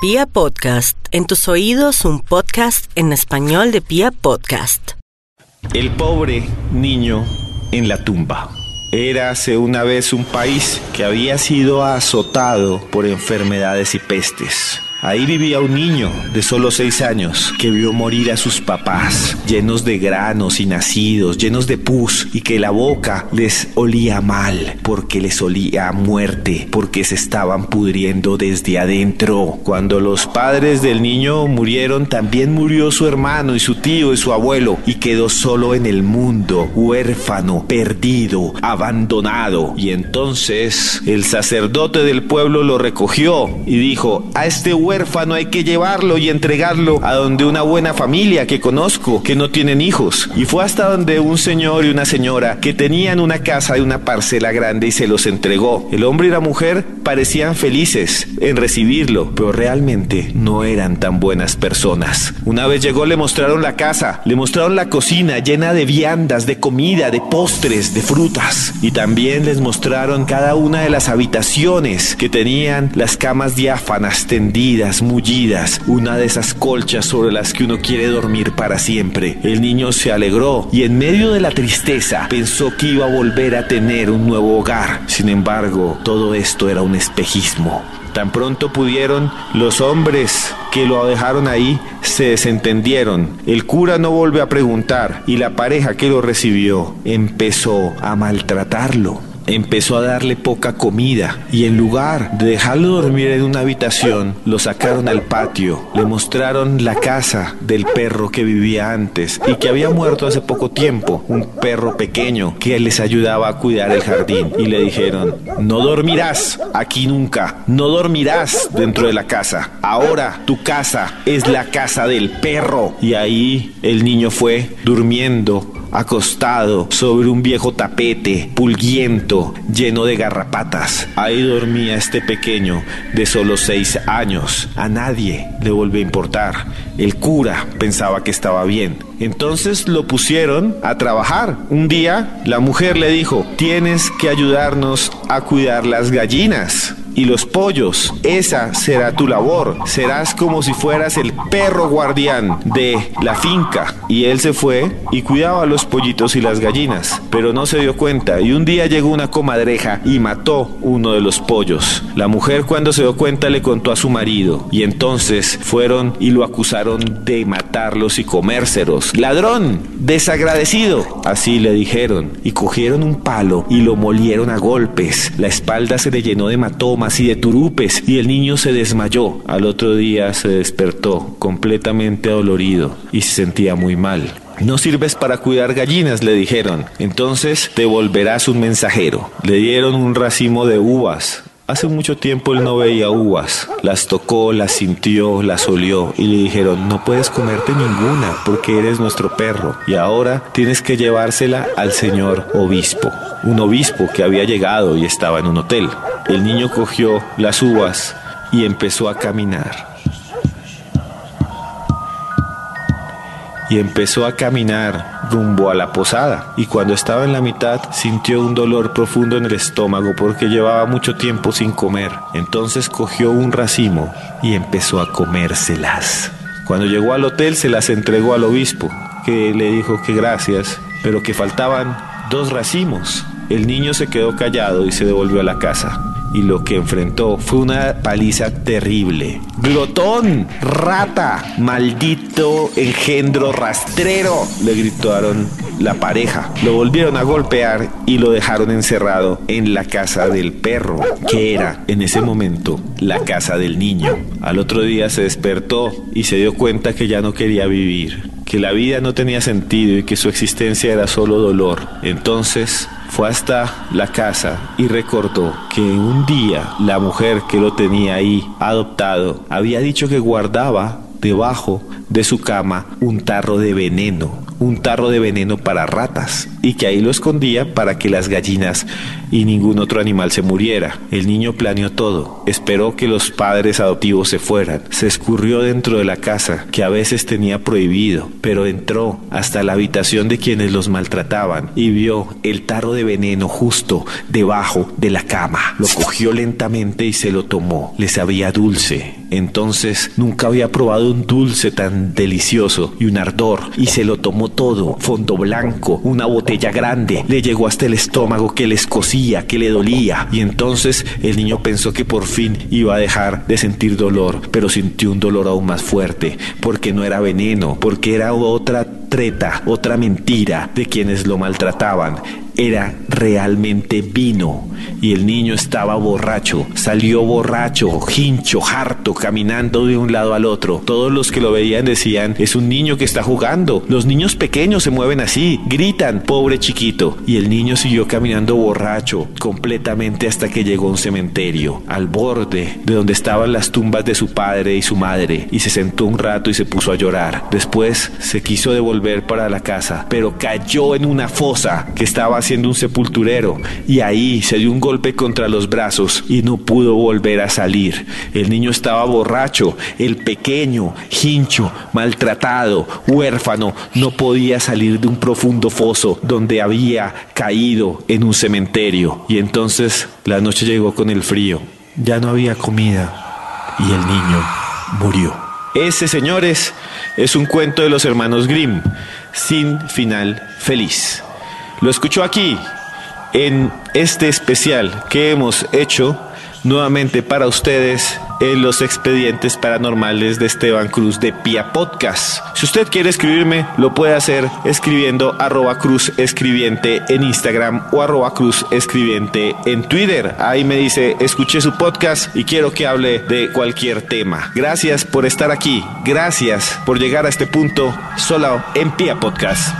Pia Podcast, en tus oídos un podcast en español de Pia Podcast. El pobre niño en la tumba. Érase una vez un país que había sido azotado por enfermedades y pestes. Ahí vivía un niño de solo seis años que vio morir a sus papás, llenos de granos y nacidos, llenos de pus, y que la boca les olía mal, porque les olía a muerte, porque se estaban pudriendo desde adentro. Cuando los padres del niño murieron, también murió su hermano y su tío y su abuelo, y quedó solo en el mundo, huérfano, perdido, abandonado. Y entonces el sacerdote del pueblo lo recogió y dijo, a este huérfano hay que llevarlo y entregarlo a donde una buena familia que conozco, que no tienen hijos. Y fue hasta donde un señor y una señora que tenían una casa y una parcela grande y se los entregó. El hombre y la mujer parecían felices en recibirlo, pero realmente no eran tan buenas personas. Una vez llegó le mostraron la casa, le mostraron la cocina llena de viandas, de comida, de postres, de frutas. Y también les mostraron cada una de las habitaciones que tenían las camas diáfanas tendidas mullidas, una de esas colchas sobre las que uno quiere dormir para siempre. El niño se alegró y en medio de la tristeza pensó que iba a volver a tener un nuevo hogar. Sin embargo, todo esto era un espejismo. Tan pronto pudieron, los hombres que lo dejaron ahí se desentendieron. El cura no volvió a preguntar y la pareja que lo recibió empezó a maltratarlo empezó a darle poca comida y en lugar de dejarlo dormir en una habitación, lo sacaron al patio, le mostraron la casa del perro que vivía antes y que había muerto hace poco tiempo, un perro pequeño que les ayudaba a cuidar el jardín. Y le dijeron, no dormirás aquí nunca, no dormirás dentro de la casa, ahora tu casa es la casa del perro y ahí el niño fue durmiendo acostado sobre un viejo tapete, pulguiento, lleno de garrapatas. Ahí dormía este pequeño de solo seis años. A nadie le volvió a importar. El cura pensaba que estaba bien. Entonces lo pusieron a trabajar. Un día la mujer le dijo, tienes que ayudarnos a cuidar las gallinas y los pollos. Esa será tu labor. Serás como si fueras el perro guardián de la finca. Y él se fue y cuidaba a los pollitos y las gallinas, pero no se dio cuenta y un día llegó una comadreja y mató uno de los pollos. La mujer cuando se dio cuenta le contó a su marido y entonces fueron y lo acusaron de matarlos y comérselos. Ladrón, desagradecido, así le dijeron y cogieron un palo y lo molieron a golpes. La espalda se le llenó de matomas y de turupes y el niño se desmayó. Al otro día se despertó completamente dolorido y se sentía muy mal. No sirves para cuidar gallinas, le dijeron. Entonces te volverás un mensajero. Le dieron un racimo de uvas. Hace mucho tiempo él no veía uvas. Las tocó, las sintió, las olió y le dijeron, no puedes comerte ninguna porque eres nuestro perro. Y ahora tienes que llevársela al señor obispo. Un obispo que había llegado y estaba en un hotel. El niño cogió las uvas y empezó a caminar. Y empezó a caminar rumbo a la posada. Y cuando estaba en la mitad sintió un dolor profundo en el estómago porque llevaba mucho tiempo sin comer. Entonces cogió un racimo y empezó a comérselas. Cuando llegó al hotel se las entregó al obispo, que le dijo que gracias, pero que faltaban dos racimos. El niño se quedó callado y se devolvió a la casa y lo que enfrentó fue una paliza terrible. Glotón, rata, maldito engendro rastrero, le gritaron la pareja. Lo volvieron a golpear y lo dejaron encerrado en la casa del perro, que era en ese momento la casa del niño. Al otro día se despertó y se dio cuenta que ya no quería vivir, que la vida no tenía sentido y que su existencia era solo dolor. Entonces fue hasta la casa y recordó que un día la mujer que lo tenía ahí adoptado había dicho que guardaba debajo de su cama un tarro de veneno un tarro de veneno para ratas y que ahí lo escondía para que las gallinas y ningún otro animal se muriera. El niño planeó todo, esperó que los padres adoptivos se fueran, se escurrió dentro de la casa que a veces tenía prohibido, pero entró hasta la habitación de quienes los maltrataban y vio el tarro de veneno justo debajo de la cama. Lo cogió lentamente y se lo tomó. Le sabía dulce Entonces nunca había probado un dulce tan delicioso y un ardor y se lo tomó todo, fondo blanco, una botella grande, le llegó hasta el estómago que le escocía, que le dolía. Y entonces el niño pensó que por fin iba a dejar de sentir dolor, pero sintió un dolor aún más fuerte, porque no era veneno, porque era otra treta, otra mentira de quienes lo maltrataban. Era realmente vino y el niño estaba borracho, salió borracho, hincho, harto, caminando de un lado al otro. Todos los que lo veían decían, es un niño que está jugando. Los niños pequeños se mueven así, gritan, pobre chiquito. Y el niño siguió caminando borracho, completamente hasta que llegó a un cementerio, al borde de donde estaban las tumbas de su padre y su madre, y se sentó un rato y se puso a llorar. Después se quiso devolver para la casa, pero cayó en una fosa que estaba siendo un sepulturero y ahí se dio un golpe contra los brazos y no pudo volver a salir. El niño estaba borracho, el pequeño, hincho, maltratado, huérfano, no podía salir de un profundo foso donde había caído en un cementerio. Y entonces la noche llegó con el frío. Ya no había comida y el niño murió. Ese, señores, es un cuento de los hermanos Grimm, sin final feliz. Lo escuchó aquí, en este especial que hemos hecho nuevamente para ustedes en los expedientes paranormales de Esteban Cruz de Pia Podcast. Si usted quiere escribirme, lo puede hacer escribiendo arroba cruz escribiente en Instagram o arroba cruz escribiente en Twitter. Ahí me dice, escuché su podcast y quiero que hable de cualquier tema. Gracias por estar aquí. Gracias por llegar a este punto solo en Pia Podcast.